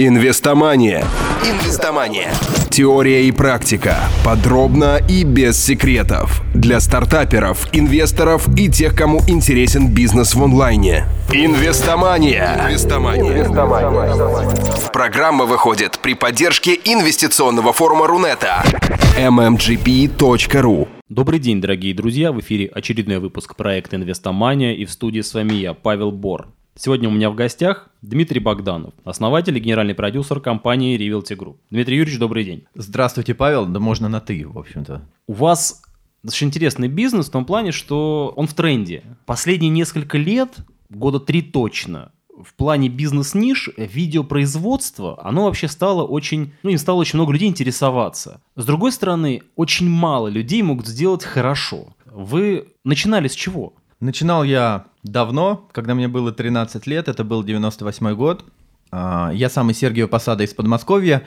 Инвестомания. Инвестомания. Теория и практика. Подробно и без секретов. Для стартаперов, инвесторов и тех, кому интересен бизнес в онлайне. Инвестомания. Инвестомания. Инвестомания. Программа выходит при поддержке инвестиционного форума Рунета. mmgp.ru Добрый день, дорогие друзья! В эфире очередной выпуск проекта «Инвестомания» и в студии с вами я, Павел Бор. Сегодня у меня в гостях Дмитрий Богданов, основатель и генеральный продюсер компании Realty Group. Дмитрий Юрьевич, добрый день. Здравствуйте, Павел. Да можно на «ты», в общем-то. У вас достаточно интересный бизнес в том плане, что он в тренде. Последние несколько лет, года три точно, в плане бизнес-ниш, видеопроизводство, оно вообще стало очень, ну, им стало очень много людей интересоваться. С другой стороны, очень мало людей могут сделать хорошо. Вы начинали с чего? Начинал я давно, когда мне было 13 лет, это был 98 год. А, я сам из Сергиева Посада из Подмосковья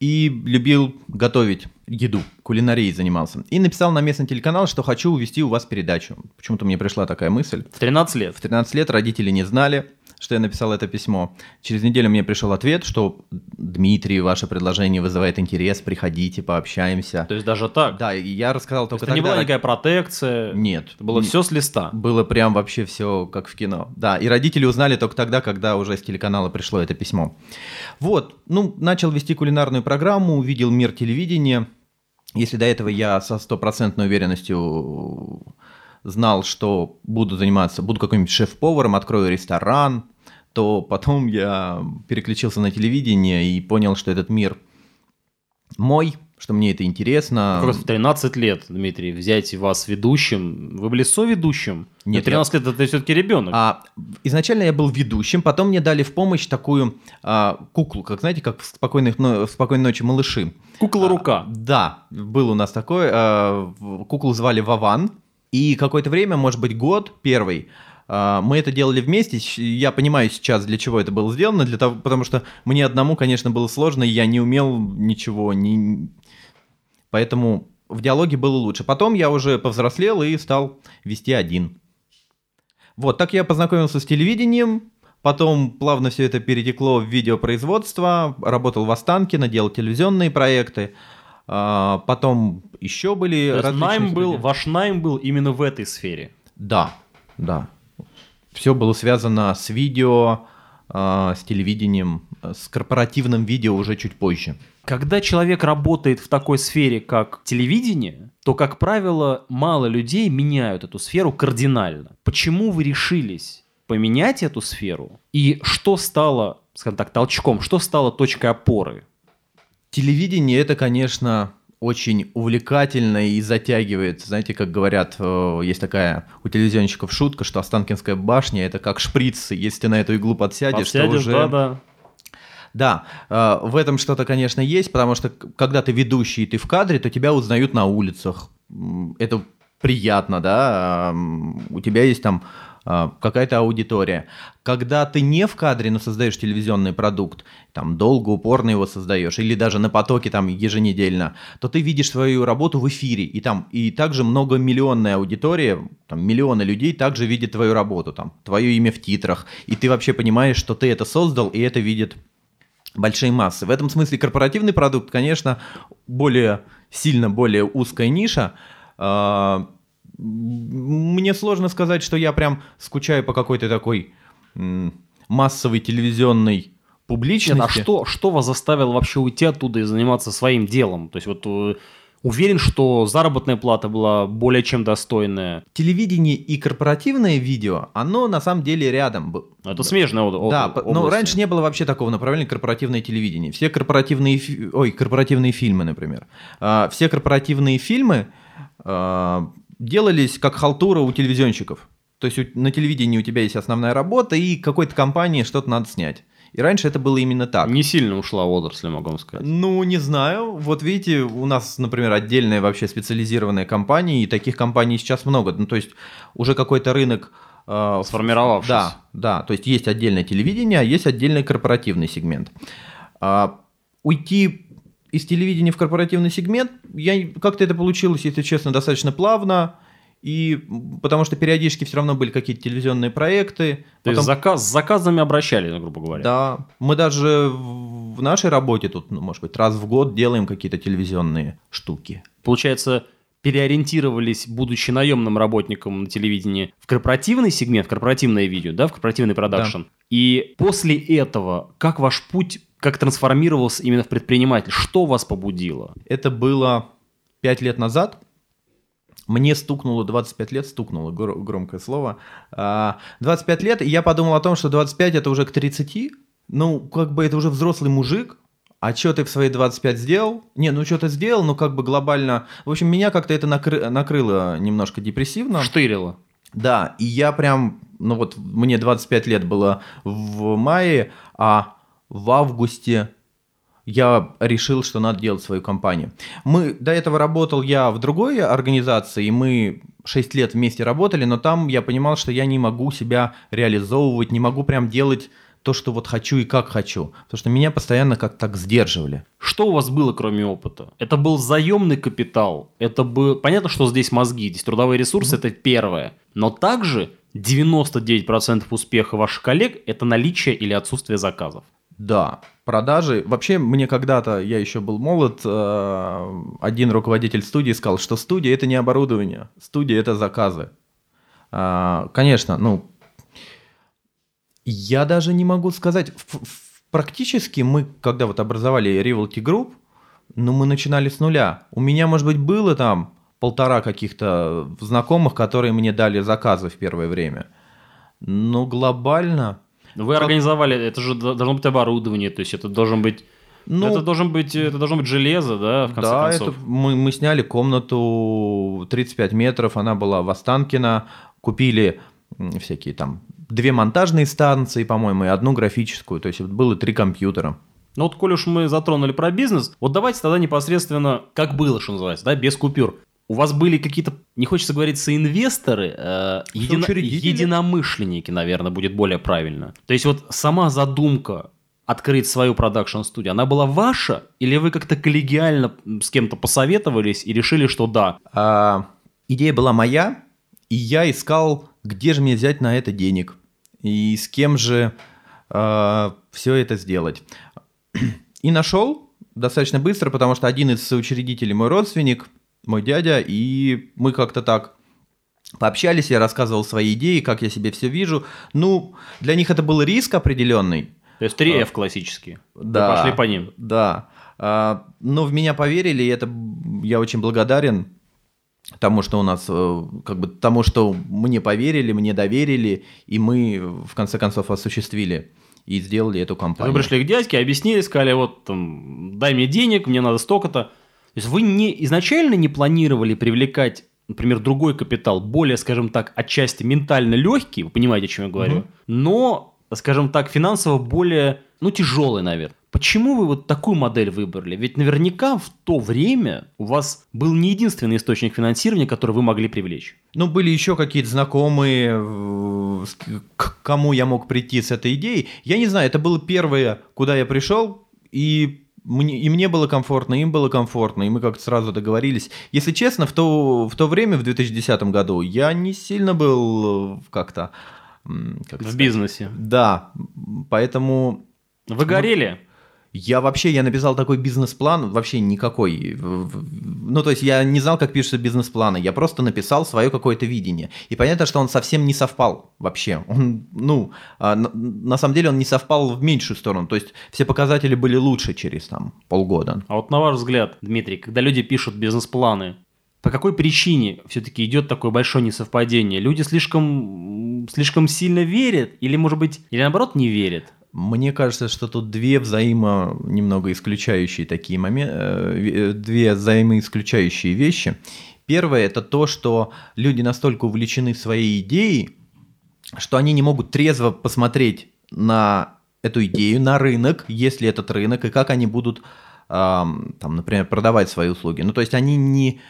и любил готовить еду, кулинарией занимался. И написал на местный телеканал, что хочу увести у вас передачу. Почему-то мне пришла такая мысль. В 13 лет? В 13 лет родители не знали что я написал это письмо. Через неделю мне пришел ответ, что Дмитрий, ваше предложение вызывает интерес, приходите, пообщаемся. То есть даже так? Да, и я рассказал только То есть тогда. не была никакая протекция? Нет. Это было все с листа? Было прям вообще все как в кино. Да, и родители узнали только тогда, когда уже с телеканала пришло это письмо. Вот, ну, начал вести кулинарную программу, увидел мир телевидения. Если до этого я со стопроцентной уверенностью знал, что буду заниматься, буду каким-нибудь шеф-поваром, открою ресторан, то потом я переключился на телевидение и понял, что этот мир мой, что мне это интересно. Просто в 13 лет, Дмитрий, взять вас ведущим. Вы были соведущим? Нет, 13 я... лет это все-таки ребенок. А, изначально я был ведущим, потом мне дали в помощь такую а, куклу, как знаете, как в спокойной, ну, в спокойной ночи малыши. Кукла-рука. А, да, был у нас такой. А, куклу звали Вован. И какое-то время, может быть, год первый, а, мы это делали вместе. Я понимаю сейчас, для чего это было сделано, для того, потому что мне одному, конечно, было сложно, и я не умел ничего, не... поэтому в диалоге было лучше. Потом я уже повзрослел и стал вести один. Вот, так я познакомился с телевидением, потом плавно все это перетекло в видеопроизводство, работал в Останкино, делал телевизионные проекты, а, потом еще были... То есть найм был, ваш найм был именно в этой сфере? Да, да. Все было связано с видео, а, с телевидением, с корпоративным видео уже чуть позже. Когда человек работает в такой сфере, как телевидение, то, как правило, мало людей меняют эту сферу кардинально. Почему вы решились поменять эту сферу? И что стало, скажем так, толчком, что стало точкой опоры? Телевидение это, конечно, очень увлекательно и затягивает. Знаете, как говорят, э, есть такая у телевизионщиков шутка, что Останкинская башня это как шприц, если ты на эту иглу подсядешь, подсядешь то уже... Да, да. Да, э, в этом что-то, конечно, есть, потому что когда ты ведущий и ты в кадре, то тебя узнают на улицах. Это приятно, да, у тебя есть там а, какая-то аудитория. Когда ты не в кадре, но создаешь телевизионный продукт, там долго, упорно его создаешь, или даже на потоке там еженедельно, то ты видишь свою работу в эфире, и там и также многомиллионная аудитория, там миллионы людей также видят твою работу, там твое имя в титрах, и ты вообще понимаешь, что ты это создал, и это видит большие массы. В этом смысле корпоративный продукт, конечно, более сильно более узкая ниша, а, мне сложно сказать, что я прям скучаю по какой-то такой массовой телевизионной публичности. Нет, а что, что вас заставило вообще уйти оттуда и заниматься своим делом? То есть вот э, уверен, что заработная плата была более чем достойная. Телевидение и корпоративное видео, оно на самом деле рядом было. Это смежная область. Да, области. но раньше не было вообще такого направления корпоративное телевидение. Все корпоративные, ой, корпоративные фильмы, например. А, все корпоративные фильмы а, делались как халтура у телевизионщиков. То есть на телевидении у тебя есть основная работа, и какой-то компании что-то надо снять. И раньше это было именно так. Не сильно ушла отрасль, могу вам сказать. Ну, не знаю. Вот видите, у нас, например, отдельная вообще специализированная компания, и таких компаний сейчас много. Ну, то есть уже какой-то рынок... Э, Сформировавшись. Да, да. То есть есть отдельное телевидение, а есть отдельный корпоративный сегмент. А, уйти из телевидения в корпоративный сегмент, я как-то это получилось, если честно, достаточно плавно. И потому что периодически все равно были какие-то телевизионные проекты. То Потом- есть заказ, с заказами обращались, грубо говоря. Да, мы даже в нашей работе тут, ну, может быть, раз в год делаем какие-то телевизионные штуки. Получается, переориентировались, будучи наемным работником на телевидении, в корпоративный сегмент, в корпоративное видео, да, в корпоративный продакшн. И после этого, как ваш путь, как трансформировался именно в предприниматель? Что вас побудило? Это было 5 лет назад. Мне стукнуло 25 лет, стукнуло, гро- громкое слово. А, 25 лет, и я подумал о том, что 25 это уже к 30. Ну, как бы это уже взрослый мужик, а что ты в свои 25 сделал? Не, ну что ты сделал, ну как бы глобально... В общем, меня как-то это накры- накрыло немножко депрессивно. Штырило. Да, и я прям, ну вот мне 25 лет было в мае, а в августе я решил, что надо делать свою компанию. Мы до этого работал я в другой организации, и мы 6 лет вместе работали, но там я понимал, что я не могу себя реализовывать, не могу прям делать то, что вот хочу и как хочу, потому что меня постоянно как так сдерживали. Что у вас было, кроме опыта? Это был заемный капитал. Это был... Понятно, что здесь мозги, здесь трудовые ресурсы, это первое. Но также 99% успеха ваших коллег – это наличие или отсутствие заказов. Да, продажи. Вообще, мне когда-то, я еще был молод, э, один руководитель студии сказал, что студия это не оборудование, студия это заказы. А, Конечно, ну, я даже не могу сказать, практически мы, когда вот образовали Rivalty Group, ну, мы начинали с нуля. У меня, может быть, было там полтора каких-то знакомых, которые мне дали заказы в первое время. Но глобально... Вы Как- организовали, это же должно быть оборудование, то есть это должен быть, Ну, это должен быть, это должно быть железо, да, в конце да, концов. это мы, мы сняли комнату 35 метров, она была в Останкино, купили всякие там две монтажные станции, по-моему, и одну графическую, то есть было три компьютера. Ну вот, коль уж мы затронули про бизнес, вот давайте тогда непосредственно, как было, что называется, да, без купюр. У вас были какие-то, не хочется говорить, соинвесторы, э, едино- единомышленники, наверное, будет более правильно. То есть вот сама задумка открыть свою продакшн-студию, она была ваша? Или вы как-то коллегиально с кем-то посоветовались и решили, что да? А, идея была моя, и я искал, где же мне взять на это денег, и с кем же все это сделать. И нашел достаточно быстро, потому что один из соучредителей мой родственник, мой дядя, и мы как-то так пообщались, я рассказывал свои идеи, как я себе все вижу. Ну, для них это был риск определенный, То есть 3F классические. Вы Да. пошли по ним. Да. А, Но в меня поверили, и это я очень благодарен тому, что у нас, э, как бы тому, что мне поверили, мне доверили, и мы в конце концов осуществили и сделали эту Вы компанию. пришли к дядьке, объяснили, сказали, вот там, дай мне денег, мне надо столько-то. То есть вы не, изначально не планировали привлекать, например, другой капитал, более, скажем так, отчасти ментально легкий, вы понимаете, о чем я говорю, Мгм. но, скажем так, финансово более, ну, тяжелый, наверное. Почему вы вот такую модель выбрали? Ведь наверняка в то время у вас был не единственный источник финансирования, который вы могли привлечь. Ну, были еще какие-то знакомые, к кому я мог прийти с этой идеей. Я не знаю, это было первое, куда я пришел, и мне, и мне было комфортно, им было комфортно, и мы как-то сразу договорились. Если честно, в то, в то время, в 2010 году, я не сильно был э, как-то... как В сказать? бизнесе. Да, поэтому Вы горели? Я вообще, я написал такой бизнес-план, вообще никакой. Ну, то есть я не знал, как пишутся бизнес-планы, я просто написал свое какое-то видение. И понятно, что он совсем не совпал вообще. Он, ну, а, на самом деле он не совпал в меньшую сторону. То есть все показатели были лучше через там полгода. А вот на ваш взгляд, Дмитрий, когда люди пишут бизнес-планы, по какой причине все-таки идет такое большое несовпадение? Люди слишком, слишком сильно верят или, может быть, или наоборот не верят? Мне кажется, что тут две взаимо немного исключающие такие моменты, две взаимоисключающие вещи. Первое это то, что люди настолько увлечены своей идеей, что они не могут трезво посмотреть на эту идею, на рынок, если этот рынок, и как они будут, ам, там, например, продавать свои услуги. Ну, то есть они не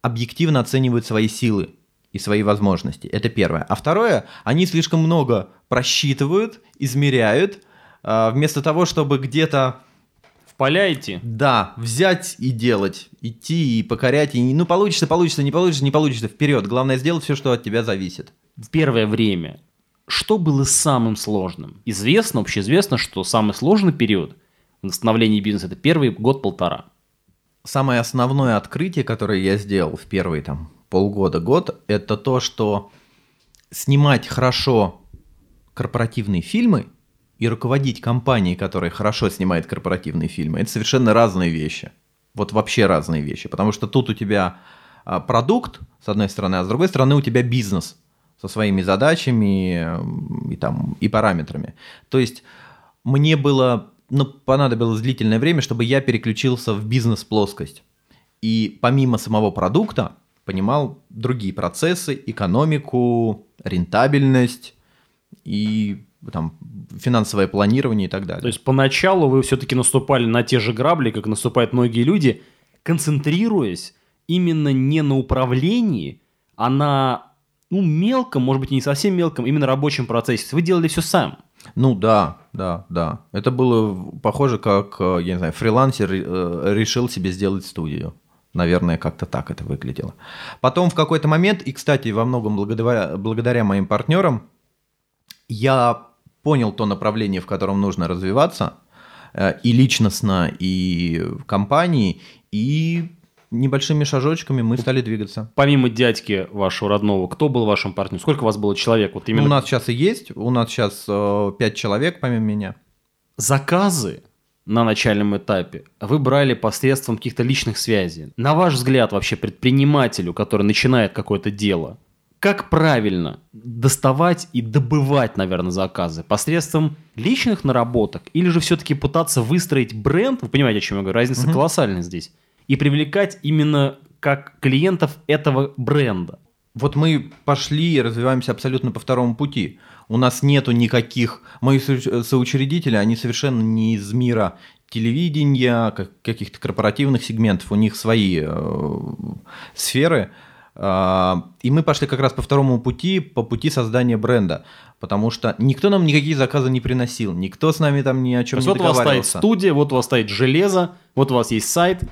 объективно оценивают свои силы и свои возможности. Это первое. А второе, они слишком много просчитывают, измеряют, вместо того, чтобы где-то в поля идти? Да, взять и делать, идти и покорять, и ну получится, получится, не получится, не получится, вперед. Главное сделать все, что от тебя зависит. В первое время что было самым сложным? Известно, общеизвестно, что самый сложный период в становлении бизнеса – это первый год-полтора. Самое основное открытие, которое я сделал в первые там полгода-год, это то, что снимать хорошо корпоративные фильмы и руководить компанией, которая хорошо снимает корпоративные фильмы, это совершенно разные вещи. Вот вообще разные вещи. Потому что тут у тебя а, продукт, с одной стороны, а с другой стороны у тебя бизнес со своими задачами и, там, и параметрами. То есть мне было, ну, понадобилось длительное время, чтобы я переключился в бизнес-плоскость. И помимо самого продукта понимал другие процессы, экономику, рентабельность и там, финансовое планирование и так далее. То есть поначалу вы все-таки наступали на те же грабли, как наступают многие люди, концентрируясь именно не на управлении, а на ну, мелком, может быть, не совсем мелком, именно рабочем процессе. Вы делали все сам. Ну да, да, да. Это было похоже, как, э, я не знаю, фрилансер э, решил себе сделать студию. Наверное, как-то так это выглядело. Потом в какой-то момент, и, кстати, во многом благодаря, благодаря моим партнерам, я понял то направление, в котором нужно развиваться, э, и личностно, и в компании, и небольшими шажочками мы стали двигаться. Помимо дядьки вашего родного, кто был вашим партнером? Сколько у вас было человек? Вот именно... Ну, у нас сейчас и есть, у нас сейчас э, 5 человек помимо меня. Заказы на начальном этапе вы брали посредством каких-то личных связей. На ваш взгляд вообще предпринимателю, который начинает какое-то дело, как правильно доставать и добывать, наверное, заказы? Посредством личных наработок или же все-таки пытаться выстроить бренд? Вы понимаете, о чем я говорю? Разница угу. колоссальная здесь и привлекать именно как клиентов этого бренда. Вот мы пошли и развиваемся абсолютно по второму пути. У нас нету никаких... Мои соучредители, они совершенно не из мира телевидения, каких-то корпоративных сегментов, у них свои э, сферы. Э, и мы пошли как раз по второму пути, по пути создания бренда. Потому что никто нам никакие заказы не приносил, никто с нами там ни о чем То не вот договаривался. Вот у вас стоит студия, вот у вас стоит железо, вот у вас есть сайт,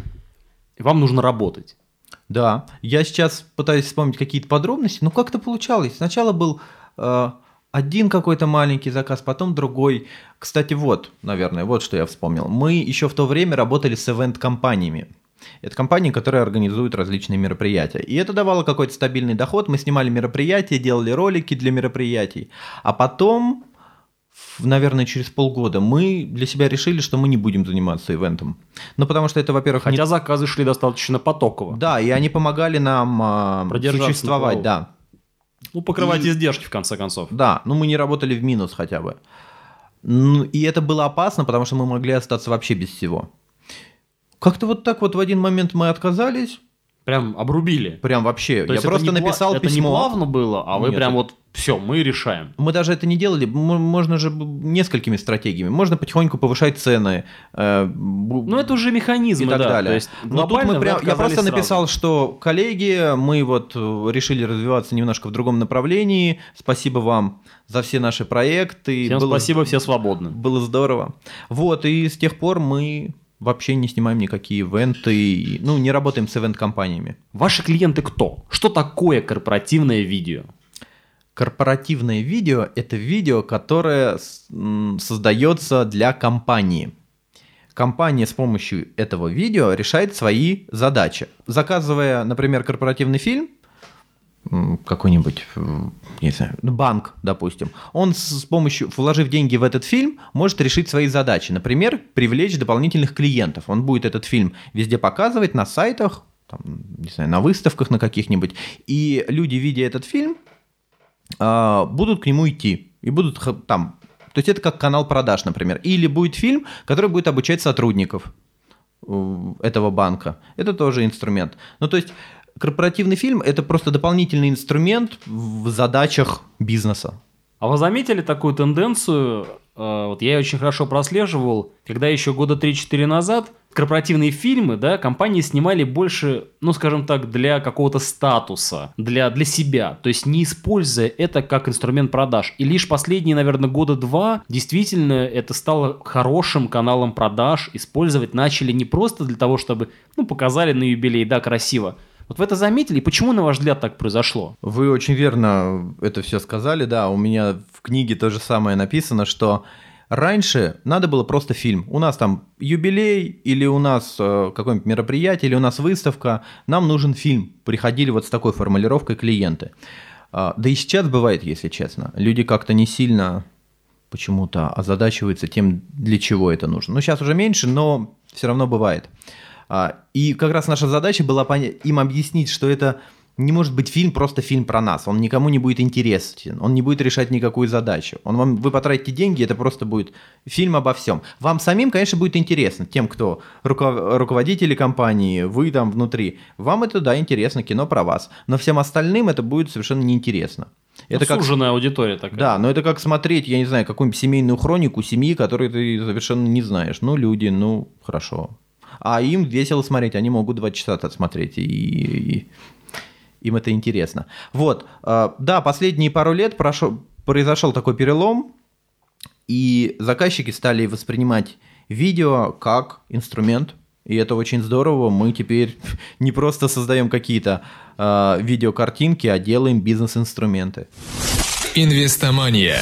вам нужно работать. Да, я сейчас пытаюсь вспомнить какие-то подробности, но как-то получалось. Сначала был э, один какой-то маленький заказ, потом другой. Кстати, вот, наверное, вот что я вспомнил. Мы еще в то время работали с ивент-компаниями. Это компании, которые организуют различные мероприятия. И это давало какой-то стабильный доход. Мы снимали мероприятия, делали ролики для мероприятий. А потом наверное, через полгода мы для себя решили, что мы не будем заниматься ивентом. Ну, потому что это, во-первых... Хотя не... заказы шли достаточно потоково. Да, и они помогали нам а, существовать, да. Ну, покрывать и... издержки, в конце концов. Да, ну мы не работали в минус хотя бы. Ну, и это было опасно, потому что мы могли остаться вообще без всего. Как-то вот так вот в один момент мы отказались, Прям обрубили. Прям вообще. То я просто не написал пла- письмо. Это не плавно было, а вы Нет, прям вот все, мы решаем. Мы даже это не делали. Можно же несколькими стратегиями. Можно потихоньку повышать цены. Э, ну, это уже механизм, и так да. далее. То есть, Но тут мы прям, я просто сразу. написал, что коллеги, мы вот э, решили развиваться немножко в другом направлении. Спасибо вам за все наши проекты. Всем было, спасибо, все свободны. Было здорово. Вот, и с тех пор мы вообще не снимаем никакие ивенты, ну, не работаем с ивент-компаниями. Ваши клиенты кто? Что такое корпоративное видео? Корпоративное видео – это видео, которое создается для компании. Компания с помощью этого видео решает свои задачи. Заказывая, например, корпоративный фильм – какой-нибудь, не знаю, ну, банк, допустим, он с помощью, вложив деньги в этот фильм, может решить свои задачи. Например, привлечь дополнительных клиентов. Он будет этот фильм везде показывать на сайтах, там, не знаю, на выставках на каких-нибудь. И люди, видя этот фильм, а, будут к нему идти. И будут там... То есть это как канал продаж, например. Или будет фильм, который будет обучать сотрудников э, этого банка. Это тоже инструмент. Ну, то есть корпоративный фильм – это просто дополнительный инструмент в задачах бизнеса. А вы заметили такую тенденцию? Э, вот я ее очень хорошо прослеживал, когда еще года 3-4 назад корпоративные фильмы, да, компании снимали больше, ну, скажем так, для какого-то статуса, для, для себя, то есть не используя это как инструмент продаж. И лишь последние, наверное, года два действительно это стало хорошим каналом продаж, использовать начали не просто для того, чтобы, ну, показали на юбилей, да, красиво, вот вы это заметили, и почему, на ваш взгляд, так произошло? Вы очень верно это все сказали, да. У меня в книге то же самое написано, что раньше надо было просто фильм. У нас там юбилей, или у нас э, какое-нибудь мероприятие, или у нас выставка, нам нужен фильм. Приходили вот с такой формулировкой клиенты. А, да и сейчас бывает, если честно. Люди как-то не сильно почему-то озадачиваются тем, для чего это нужно. Ну, сейчас уже меньше, но все равно бывает. А, и как раз наша задача была им объяснить, что это не может быть фильм просто фильм про нас. Он никому не будет интересен. Он не будет решать никакую задачу. Он вам, вы потратите деньги, это просто будет фильм обо всем. Вам самим, конечно, будет интересно. Тем, кто руков, руководители компании, вы там внутри. Вам это, да, интересно, кино про вас. Но всем остальным это будет совершенно неинтересно. Ну, это как суженная аудитория такая. Да, но это как смотреть, я не знаю, какую-нибудь семейную хронику семьи, которую ты совершенно не знаешь. Ну, люди, ну, хорошо а им весело смотреть, они могут два часа это смотреть, и, и им это интересно. Вот, а, да, последние пару лет прошел, произошел такой перелом, и заказчики стали воспринимать видео как инструмент, и это очень здорово. Мы теперь не просто создаем какие-то э, видеокартинки, а делаем бизнес-инструменты. Инвестомания.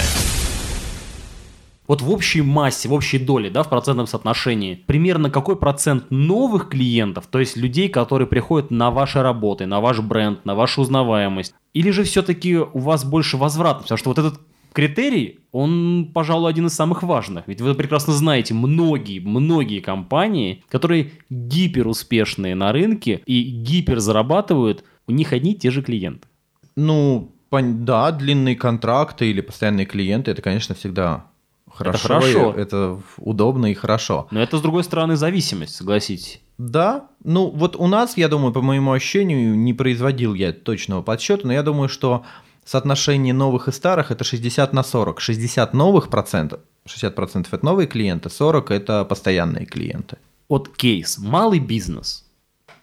Вот в общей массе, в общей доле, да, в процентном соотношении, примерно какой процент новых клиентов, то есть людей, которые приходят на ваши работы, на ваш бренд, на вашу узнаваемость, или же все-таки у вас больше возвратность, потому что вот этот критерий, он, пожалуй, один из самых важных. Ведь вы прекрасно знаете, многие, многие компании, которые гиперуспешные на рынке и гипер зарабатывают, у них одни и те же клиенты. Ну, да, длинные контракты или постоянные клиенты, это, конечно, всегда хорошо, это хорошо. Это удобно и хорошо. Но это, с другой стороны, зависимость, согласитесь. Да, ну вот у нас, я думаю, по моему ощущению, не производил я точного подсчета, но я думаю, что соотношение новых и старых это 60 на 40. 60 новых процентов, 60 процентов это новые клиенты, 40 это постоянные клиенты. Вот кейс, малый бизнес.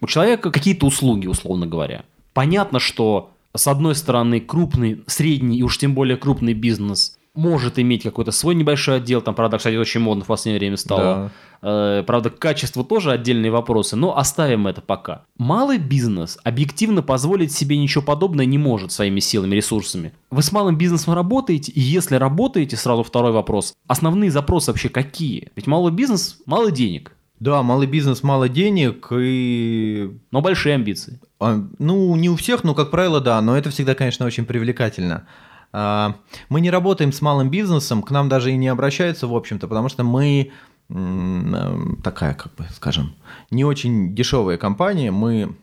У человека какие-то услуги, условно говоря. Понятно, что с одной стороны крупный, средний и уж тем более крупный бизнес может иметь какой-то свой небольшой отдел, там, правда, кстати, очень модно в последнее время стало. Да. Э, правда, качество тоже отдельные вопросы, но оставим это пока. Малый бизнес объективно позволить себе ничего подобного не может своими силами, ресурсами. Вы с малым бизнесом работаете, и если работаете, сразу второй вопрос, основные запросы вообще какие? Ведь малый бизнес – мало денег. Да, малый бизнес, мало денег и... Но большие амбиции. А, ну, не у всех, но, как правило, да, но это всегда, конечно, очень привлекательно. А, мы не работаем с малым бизнесом, к нам даже и не обращаются, в общем-то, потому что мы э, такая, как бы, скажем, не очень дешевая компания, мы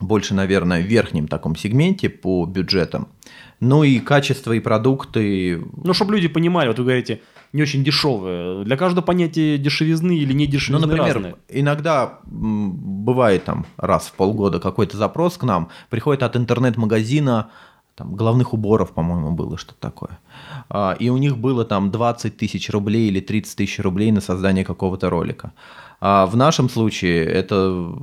больше, наверное, в верхнем таком сегменте по бюджетам. Ну и качество и продукты. Ну, чтобы люди понимали, вот вы говорите, не очень дешевые. Для каждого понятия дешевизны или не дешевизны Ну, например, разные. иногда бывает там раз в полгода какой-то запрос к нам, приходит от интернет-магазина там, головных уборов, по-моему, было что-то такое. А, и у них было там 20 тысяч рублей или 30 тысяч рублей на создание какого-то ролика. А в нашем случае это,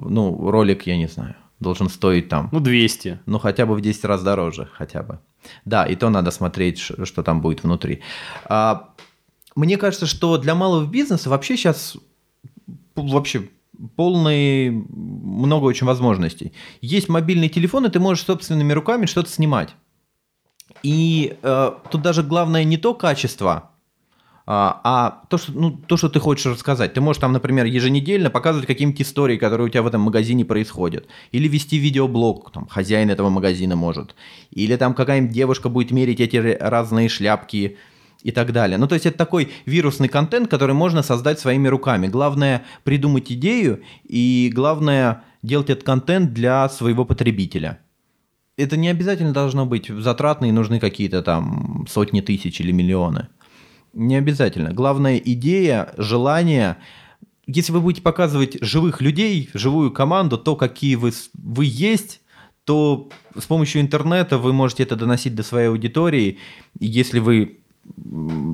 ну, ролик, я не знаю, должен стоить там... Ну, 200. Ну, хотя бы в 10 раз дороже, хотя бы. Да, и то надо смотреть, что там будет внутри. А, мне кажется, что для малого бизнеса вообще сейчас вообще полный, много очень возможностей. Есть мобильный телефон, и ты можешь собственными руками что-то снимать. И э, тут даже главное не то качество, а, а то, что, ну, то, что ты хочешь рассказать. Ты можешь там, например, еженедельно показывать какие-нибудь истории, которые у тебя в этом магазине происходят. Или вести видеоблог, там, хозяин этого магазина может. Или там какая-нибудь девушка будет мерить эти разные шляпки и так далее. Ну, то есть это такой вирусный контент, который можно создать своими руками. Главное придумать идею, и главное делать этот контент для своего потребителя это не обязательно должно быть затратно и нужны какие-то там сотни тысяч или миллионы. Не обязательно. Главная идея, желание. Если вы будете показывать живых людей, живую команду, то, какие вы, вы есть, то с помощью интернета вы можете это доносить до своей аудитории. Если вы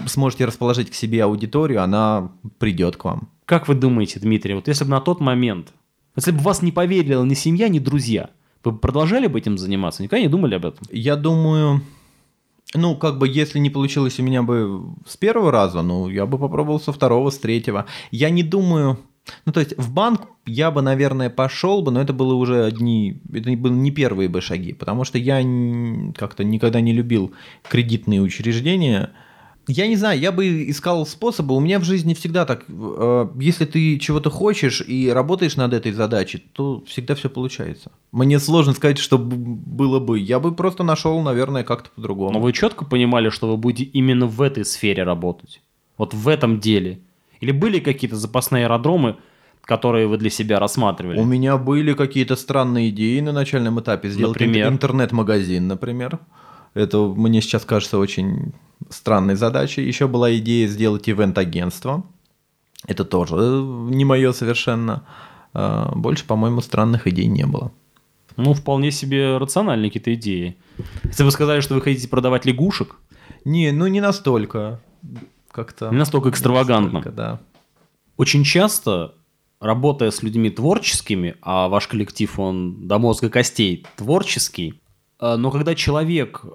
сможете расположить к себе аудиторию, она придет к вам. Как вы думаете, Дмитрий, вот если бы на тот момент, если бы вас не поверила ни семья, ни друзья, вы продолжали бы этим заниматься? Никогда не думали об этом? Я думаю, ну, как бы, если не получилось у меня бы с первого раза, ну, я бы попробовал со второго, с третьего. Я не думаю... Ну, то есть, в банк я бы, наверное, пошел бы, но это было уже одни... Это были не первые бы шаги, потому что я как-то никогда не любил кредитные учреждения. Я не знаю, я бы искал способы. У меня в жизни всегда так. э, Если ты чего-то хочешь и работаешь над этой задачей, то всегда все получается. Мне сложно сказать, что было бы. Я бы просто нашел, наверное, как-то по-другому. Но вы четко понимали, что вы будете именно в этой сфере работать? Вот в этом деле? Или были какие-то запасные аэродромы, которые вы для себя рассматривали? У меня были какие-то странные идеи на начальном этапе. Сделать Например? ин- интернет-магазин, например. Это мне сейчас кажется очень странной задачей. Еще была идея сделать ивент-агентство. Это тоже э, не мое совершенно. А, Больше, по-моему, странных идей не было. Ну, вполне себе рациональные какие-то идеи. Если вы сказали, что вы хотите продавать лягушек, Не, ну не настолько. Как-то... Не настолько экстравагантно. настолько, да. очень часто, работая с людьми творческими, а ваш коллектив, он до мозга костей творческий, э, но когда человек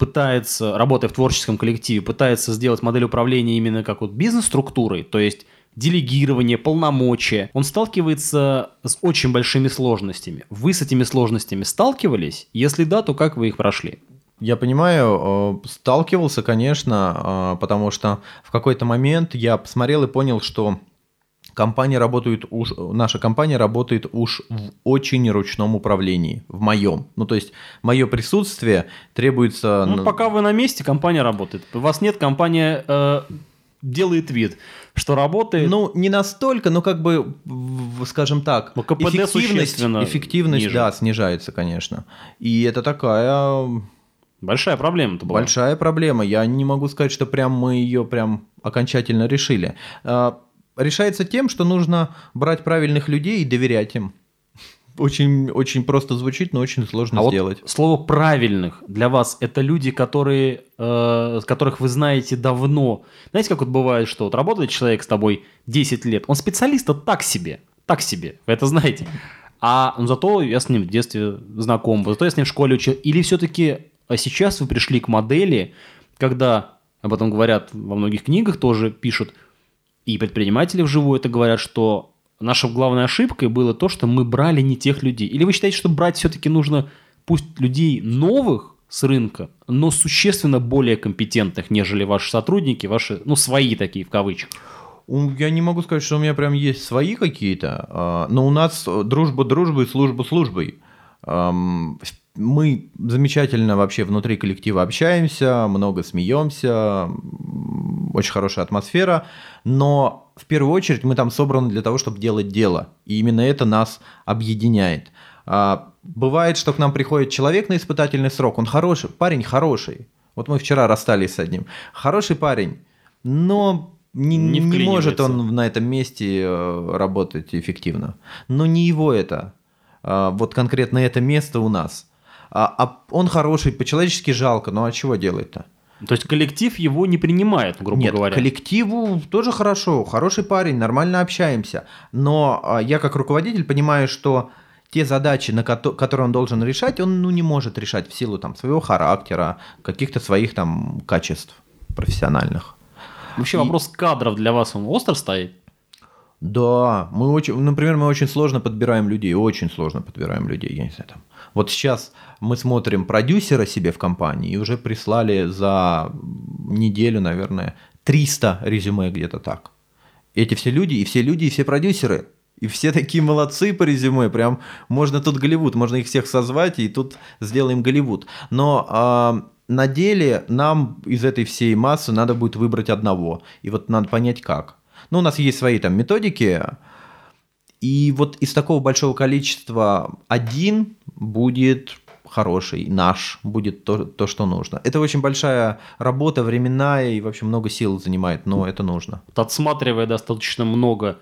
пытается, работая в творческом коллективе, пытается сделать модель управления именно как вот бизнес-структурой, то есть делегирование, полномочия, он сталкивается с очень большими сложностями. Вы с этими сложностями сталкивались? Если да, то как вы их прошли? Я понимаю, э, сталкивался, конечно, э, потому что в какой-то момент я посмотрел и понял, что компания работает уж, наша компания работает уж в очень ручном управлении, в моем. Ну, то есть, мое присутствие требуется... Ну, пока вы на месте, компания работает. У вас нет, компания э, делает вид, что работает. Ну, не настолько, но как бы, скажем так, Ну, КПД эффективность, эффективность ниже. да, снижается, конечно. И это такая Большая проблема-то была. Большая проблема. Я не могу сказать, что прям мы ее прям окончательно решили. А, Решается тем, что нужно брать правильных людей и доверять им. Очень, очень просто звучит, но очень сложно А вот сделать. слово правильных для вас это люди, которые, э, которых вы знаете давно. Знаете, как вот бывает, что вот работает человек с тобой 10 лет, он специалист так себе, так себе, вы это знаете. А ну, зато я с ним в детстве знаком, зато я с ним в школе учил. Или все-таки а сейчас вы пришли к модели, когда, об этом говорят во многих книгах, тоже пишут, и предприниматели вживую это говорят, что наша главной ошибкой было то, что мы брали не тех людей. Или вы считаете, что брать все-таки нужно пусть людей новых с рынка, но существенно более компетентных, нежели ваши сотрудники, ваши, ну, свои такие в кавычках. Я не могу сказать, что у меня прям есть свои какие-то, а, но у нас э, дружба дружбой, служба службой. Мы замечательно вообще внутри коллектива общаемся, много смеемся, очень хорошая атмосфера, но в первую очередь мы там собраны для того, чтобы делать дело, и именно это нас объединяет. А, Бывает, что к нам приходит человек на испытательный срок, он хороший, парень хороший. Вот мы вчера расстались с одним. Хороший парень, но не, Не не может он на этом месте э, работать эффективно. Но не его это. А, Вот конкретно это место у нас. А, а он хороший, по-человечески жалко, ну а чего делать-то? То есть коллектив его не принимает, грубо Нет, говоря. коллективу тоже хорошо, хороший парень, нормально общаемся. Но а, я как руководитель понимаю, что те задачи, на кото- которые он должен решать, он ну, не может решать в силу там, своего характера, каких-то своих там качеств профессиональных. Вообще И- вопрос кадров для вас, он остро стоит? Да, мы очень, например, мы очень сложно подбираем людей, очень сложно подбираем людей, я не знаю, там. Вот сейчас мы смотрим продюсера себе в компании и уже прислали за неделю, наверное, 300 резюме где-то так. Эти все люди, и все люди, и все продюсеры. И все такие молодцы по резюме, прям можно тут Голливуд, можно их всех созвать, и тут сделаем Голливуд. Но а, на деле нам из этой всей массы надо будет выбрать одного. И вот надо понять как. Ну, у нас есть свои там методики, и вот из такого большого количества один будет хороший, наш, будет то, то, что нужно. Это очень большая работа, временная, и вообще много сил занимает, но это нужно. Вот отсматривая достаточно много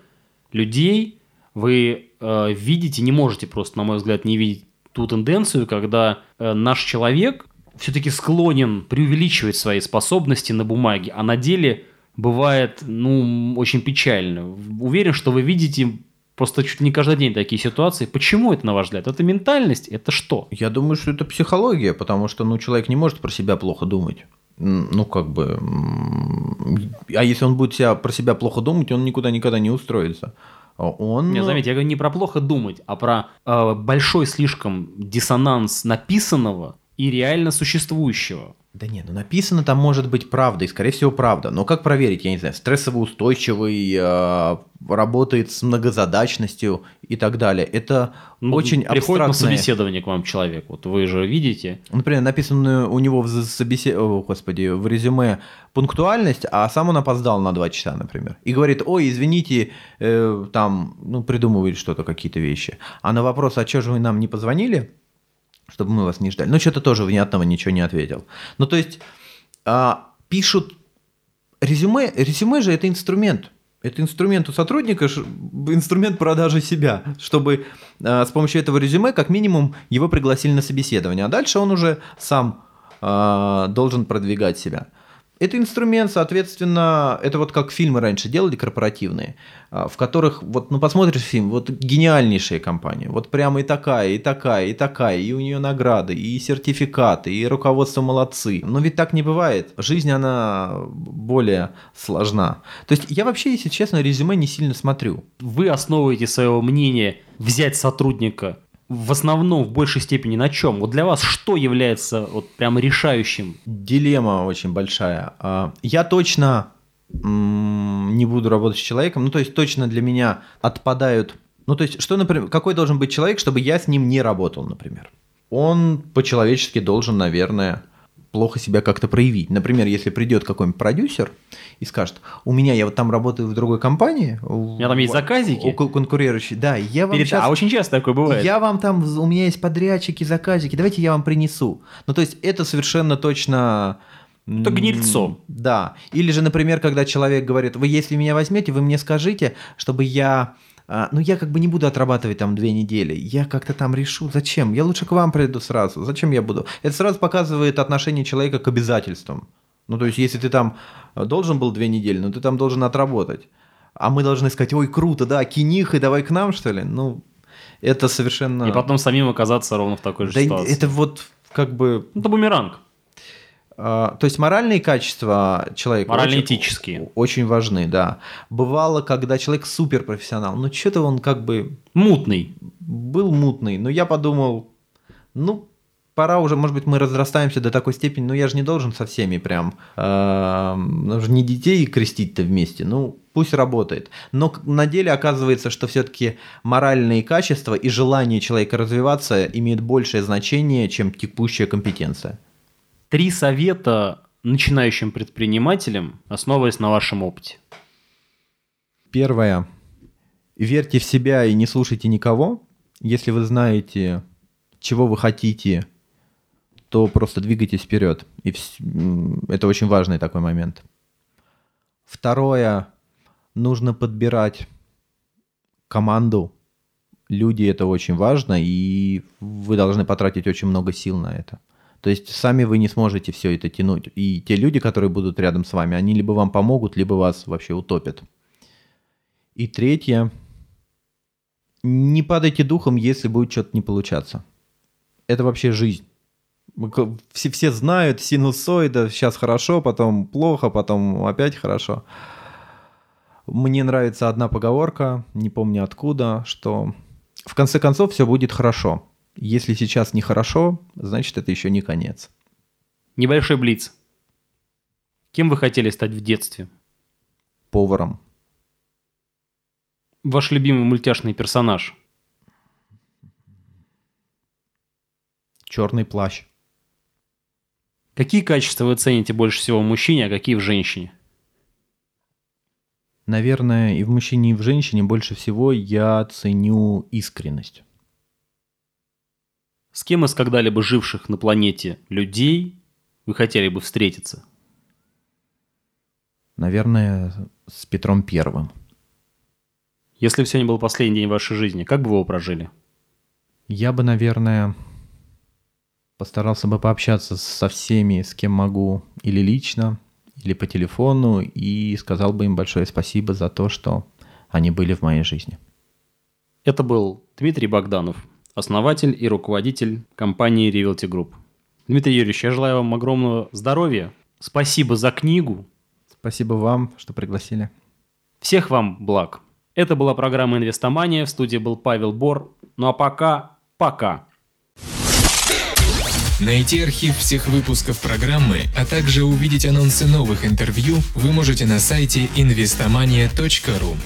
людей, вы э, видите, не можете просто, на мой взгляд, не видеть ту тенденцию, когда э, наш человек все-таки склонен преувеличивать свои способности на бумаге, а на деле бывает, ну, очень печально. Уверен, что вы видите просто чуть не каждый день такие ситуации. Почему это, на ваш взгляд? Это ментальность? Это что? Я думаю, что это психология, потому что, ну, человек не может про себя плохо думать. Ну, как бы... А если он будет себя, про себя плохо думать, он никуда никогда не устроится. Он... Не, заметьте, я говорю не про плохо думать, а про э, большой слишком диссонанс написанного и реально существующего. Да нет, ну написано там может быть правда, и скорее всего правда. Но как проверить, я не знаю, стрессово-устойчивый, э, работает с многозадачностью и так далее. Это ну, очень приходит абстрактное... на собеседование к вам человек, вот вы же видите. Например, написано у него в, собесед... О, господи, в резюме пунктуальность, а сам он опоздал на два часа, например. И говорит, ой, извините, э, там, ну, придумывает что-то, какие-то вещи. А на вопрос, а что же вы нам не позвонили? Чтобы мы вас не ждали. Ну, что-то тоже внятного ничего не ответил. Ну, то есть, а, пишут резюме. Резюме же это инструмент. Это инструмент у сотрудника, инструмент продажи себя, чтобы а, с помощью этого резюме как минимум его пригласили на собеседование, а дальше он уже сам а, должен продвигать себя. Это инструмент, соответственно, это вот как фильмы раньше делали корпоративные, а, в которых, вот, ну, посмотришь фильм, вот гениальнейшая компания, вот прямо и такая, и такая, и такая, и у нее награды, и сертификаты, и руководство молодцы. Но ведь так не бывает. Жизнь, она более сложна. То есть я вообще, если честно, резюме не сильно смотрю. Вы основываете свое мнение взять сотрудника в основном в большей степени на чем? Вот для вас что является вот прям решающим? Дилемма очень большая. А, я точно не буду работать с человеком, ну то есть точно для меня отпадают. Ну то есть что, например, какой должен быть человек, чтобы я с ним не работал, например? Он по-человечески должен, наверное, плохо себя как-то проявить. Например, если придет какой-нибудь продюсер и скажет, у меня, я вот там работаю в другой компании. У меня там есть заказики. У конкурирующей, да, я вам Перед... сейчас... А очень часто такое бывает. Я вам там, у меня есть подрядчики, заказики, давайте я вам принесу. Ну, то есть это совершенно точно... Это гнильцо. Да. Или же, например, когда человек говорит, вы если меня возьмете, вы мне скажите, чтобы я а, ну я как бы не буду отрабатывать там две недели, я как-то там решу, зачем, я лучше к вам приду сразу, зачем я буду. Это сразу показывает отношение человека к обязательствам. Ну то есть если ты там должен был две недели, но ты там должен отработать, а мы должны сказать, ой, круто, да, киних, и давай к нам, что ли, ну это совершенно... И потом самим оказаться ровно в такой же да ситуации. Это вот как бы... Это бумеранг. А, то есть моральные качества человека морально-этические очень, очень важны, да. Бывало, когда человек суперпрофессионал, но что-то он как бы мутный, был мутный. Но я подумал, ну пора уже, может быть, мы разрастаемся до такой степени, но я же не должен со всеми прям, э, не детей крестить-то вместе, ну пусть работает. Но на деле оказывается, что все-таки моральные качества и желание человека развиваться имеют большее значение, чем текущая компетенция. Три совета начинающим предпринимателям, основываясь на вашем опыте. Первое. Верьте в себя и не слушайте никого. Если вы знаете, чего вы хотите, то просто двигайтесь вперед. И это очень важный такой момент. Второе. Нужно подбирать команду. Люди это очень важно, и вы должны потратить очень много сил на это. То есть сами вы не сможете все это тянуть. И те люди, которые будут рядом с вами, они либо вам помогут, либо вас вообще утопят. И третье. Не падайте духом, если будет что-то не получаться. Это вообще жизнь. Все, все знают синусоида, сейчас хорошо, потом плохо, потом опять хорошо. Мне нравится одна поговорка, не помню откуда, что в конце концов все будет хорошо. Если сейчас нехорошо, значит это еще не конец. Небольшой блиц. Кем вы хотели стать в детстве? Поваром. Ваш любимый мультяшный персонаж? Черный плащ. Какие качества вы цените больше всего в мужчине, а какие в женщине? Наверное, и в мужчине, и в женщине больше всего я ценю искренность. С кем из когда-либо живших на планете людей вы хотели бы встретиться? Наверное, с Петром Первым. Если бы сегодня был последний день вашей жизни, как бы вы его прожили? Я бы, наверное, Постарался бы пообщаться со всеми, с кем могу, или лично, или по телефону, и сказал бы им большое спасибо за то, что они были в моей жизни. Это был Дмитрий Богданов, основатель и руководитель компании Realty Group. Дмитрий Юрьевич, я желаю вам огромного здоровья. Спасибо за книгу. Спасибо вам, что пригласили. Всех вам благ. Это была программа «Инвестомания». В студии был Павел Бор. Ну а пока, пока. Найти архив всех выпусков программы, а также увидеть анонсы новых интервью вы можете на сайте investomania.ru.